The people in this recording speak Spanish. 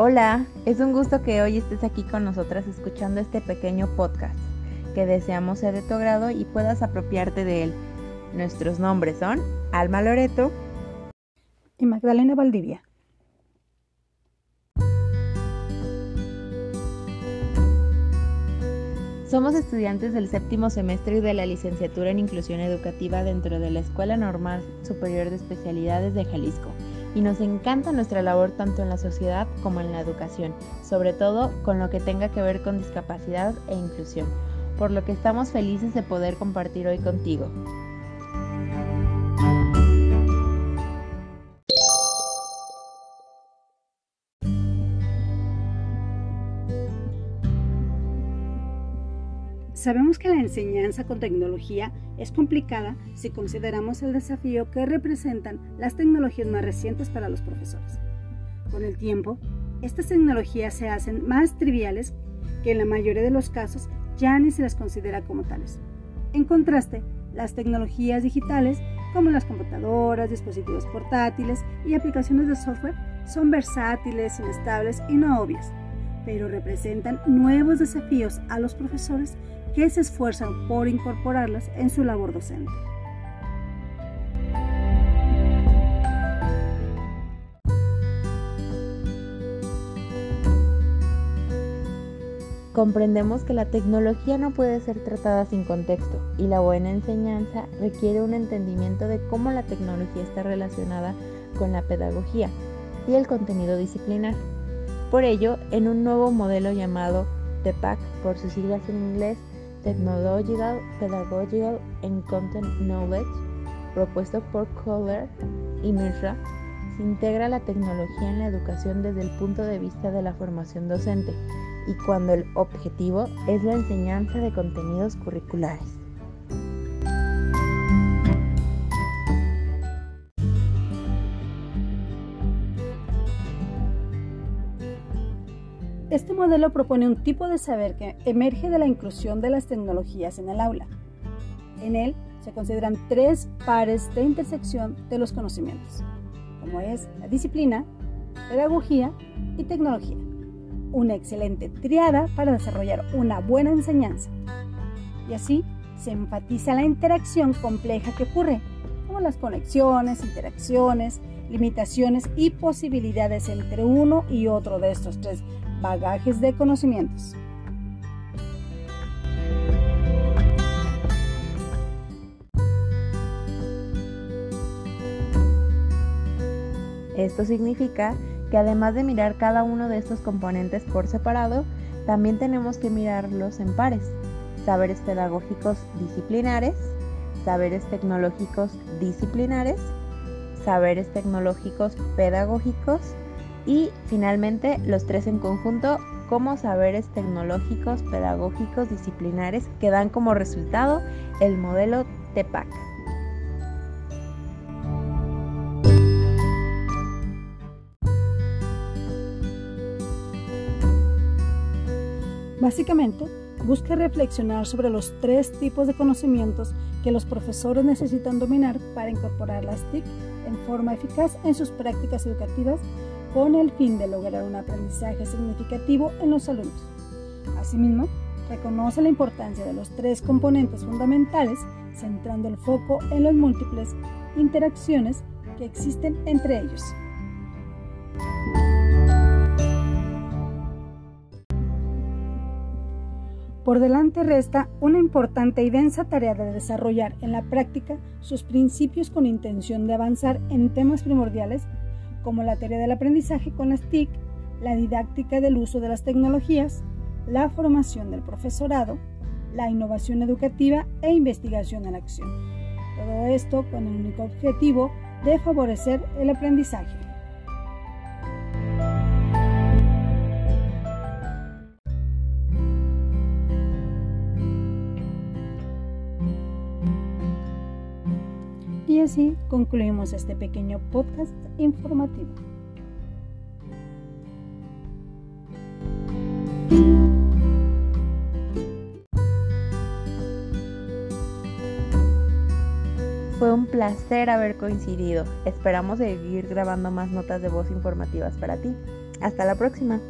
Hola, es un gusto que hoy estés aquí con nosotras escuchando este pequeño podcast, que deseamos sea de tu agrado y puedas apropiarte de él. Nuestros nombres son Alma Loreto y Magdalena Valdivia. Somos estudiantes del séptimo semestre de la licenciatura en Inclusión Educativa dentro de la Escuela Normal Superior de Especialidades de Jalisco y nos encanta nuestra labor tanto en la sociedad como en la educación, sobre todo con lo que tenga que ver con discapacidad e inclusión, por lo que estamos felices de poder compartir hoy contigo. Sabemos que la enseñanza con tecnología es complicada si consideramos el desafío que representan las tecnologías más recientes para los profesores. Con el tiempo, estas tecnologías se hacen más triviales que en la mayoría de los casos ya ni se las considera como tales. En contraste, las tecnologías digitales, como las computadoras, dispositivos portátiles y aplicaciones de software, son versátiles, inestables y no obvias, pero representan nuevos desafíos a los profesores que se esfuerzan por incorporarlas en su labor docente. Comprendemos que la tecnología no puede ser tratada sin contexto y la buena enseñanza requiere un entendimiento de cómo la tecnología está relacionada con la pedagogía y el contenido disciplinar. Por ello, en un nuevo modelo llamado TEPAC por sus siglas en inglés, Technological, Pedagogical and Content Knowledge, propuesto por Kohler y Mishra, se integra la tecnología en la educación desde el punto de vista de la formación docente y cuando el objetivo es la enseñanza de contenidos curriculares. Este modelo propone un tipo de saber que emerge de la inclusión de las tecnologías en el aula. En él se consideran tres pares de intersección de los conocimientos, como es la disciplina, pedagogía y tecnología. Una excelente triada para desarrollar una buena enseñanza. Y así se enfatiza la interacción compleja que ocurre, como las conexiones, interacciones, limitaciones y posibilidades entre uno y otro de estos tres bagajes de conocimientos. Esto significa que además de mirar cada uno de estos componentes por separado, también tenemos que mirarlos en pares. Saberes pedagógicos disciplinares, saberes tecnológicos disciplinares, saberes tecnológicos pedagógicos y finalmente los tres en conjunto como saberes tecnológicos, pedagógicos, disciplinares que dan como resultado el modelo TEPAC. Básicamente, busca reflexionar sobre los tres tipos de conocimientos que los profesores necesitan dominar para incorporar las TIC en forma eficaz en sus prácticas educativas con el fin de lograr un aprendizaje significativo en los alumnos. Asimismo, reconoce la importancia de los tres componentes fundamentales, centrando el foco en las múltiples interacciones que existen entre ellos. Por delante resta una importante y densa tarea de desarrollar en la práctica sus principios con intención de avanzar en temas primordiales como la teoría del aprendizaje con las TIC, la didáctica del uso de las tecnologías, la formación del profesorado, la innovación educativa e investigación en acción. Todo esto con el único objetivo de favorecer el aprendizaje. Y así concluimos este pequeño podcast informativo. Fue un placer haber coincidido. Esperamos seguir grabando más notas de voz informativas para ti. Hasta la próxima.